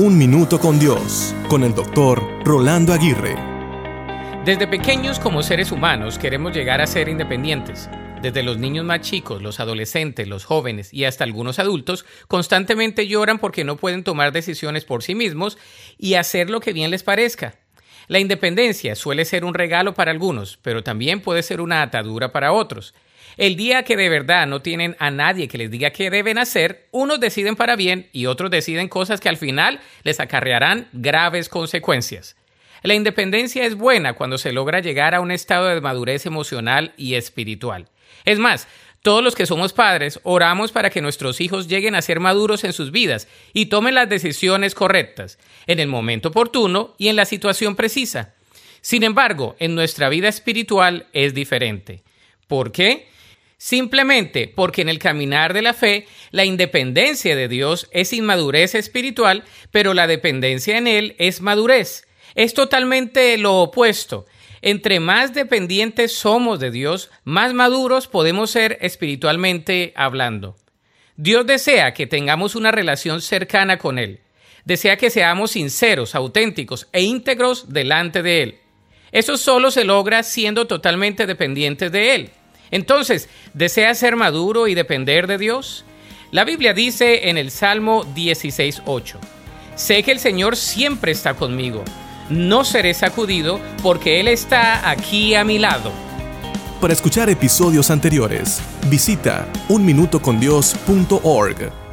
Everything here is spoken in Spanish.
Un Minuto con Dios, con el doctor Rolando Aguirre. Desde pequeños como seres humanos queremos llegar a ser independientes. Desde los niños más chicos, los adolescentes, los jóvenes y hasta algunos adultos constantemente lloran porque no pueden tomar decisiones por sí mismos y hacer lo que bien les parezca. La independencia suele ser un regalo para algunos, pero también puede ser una atadura para otros. El día que de verdad no tienen a nadie que les diga qué deben hacer, unos deciden para bien y otros deciden cosas que al final les acarrearán graves consecuencias. La independencia es buena cuando se logra llegar a un estado de madurez emocional y espiritual. Es más, todos los que somos padres oramos para que nuestros hijos lleguen a ser maduros en sus vidas y tomen las decisiones correctas, en el momento oportuno y en la situación precisa. Sin embargo, en nuestra vida espiritual es diferente. ¿Por qué? Simplemente porque en el caminar de la fe, la independencia de Dios es inmadurez espiritual, pero la dependencia en Él es madurez. Es totalmente lo opuesto. Entre más dependientes somos de Dios, más maduros podemos ser espiritualmente hablando. Dios desea que tengamos una relación cercana con Él. Desea que seamos sinceros, auténticos e íntegros delante de Él. Eso solo se logra siendo totalmente dependientes de Él. Entonces, ¿deseas ser maduro y depender de Dios? La Biblia dice en el Salmo 16.8, Sé que el Señor siempre está conmigo, no seré sacudido porque Él está aquí a mi lado. Para escuchar episodios anteriores, visita unminutocondios.org.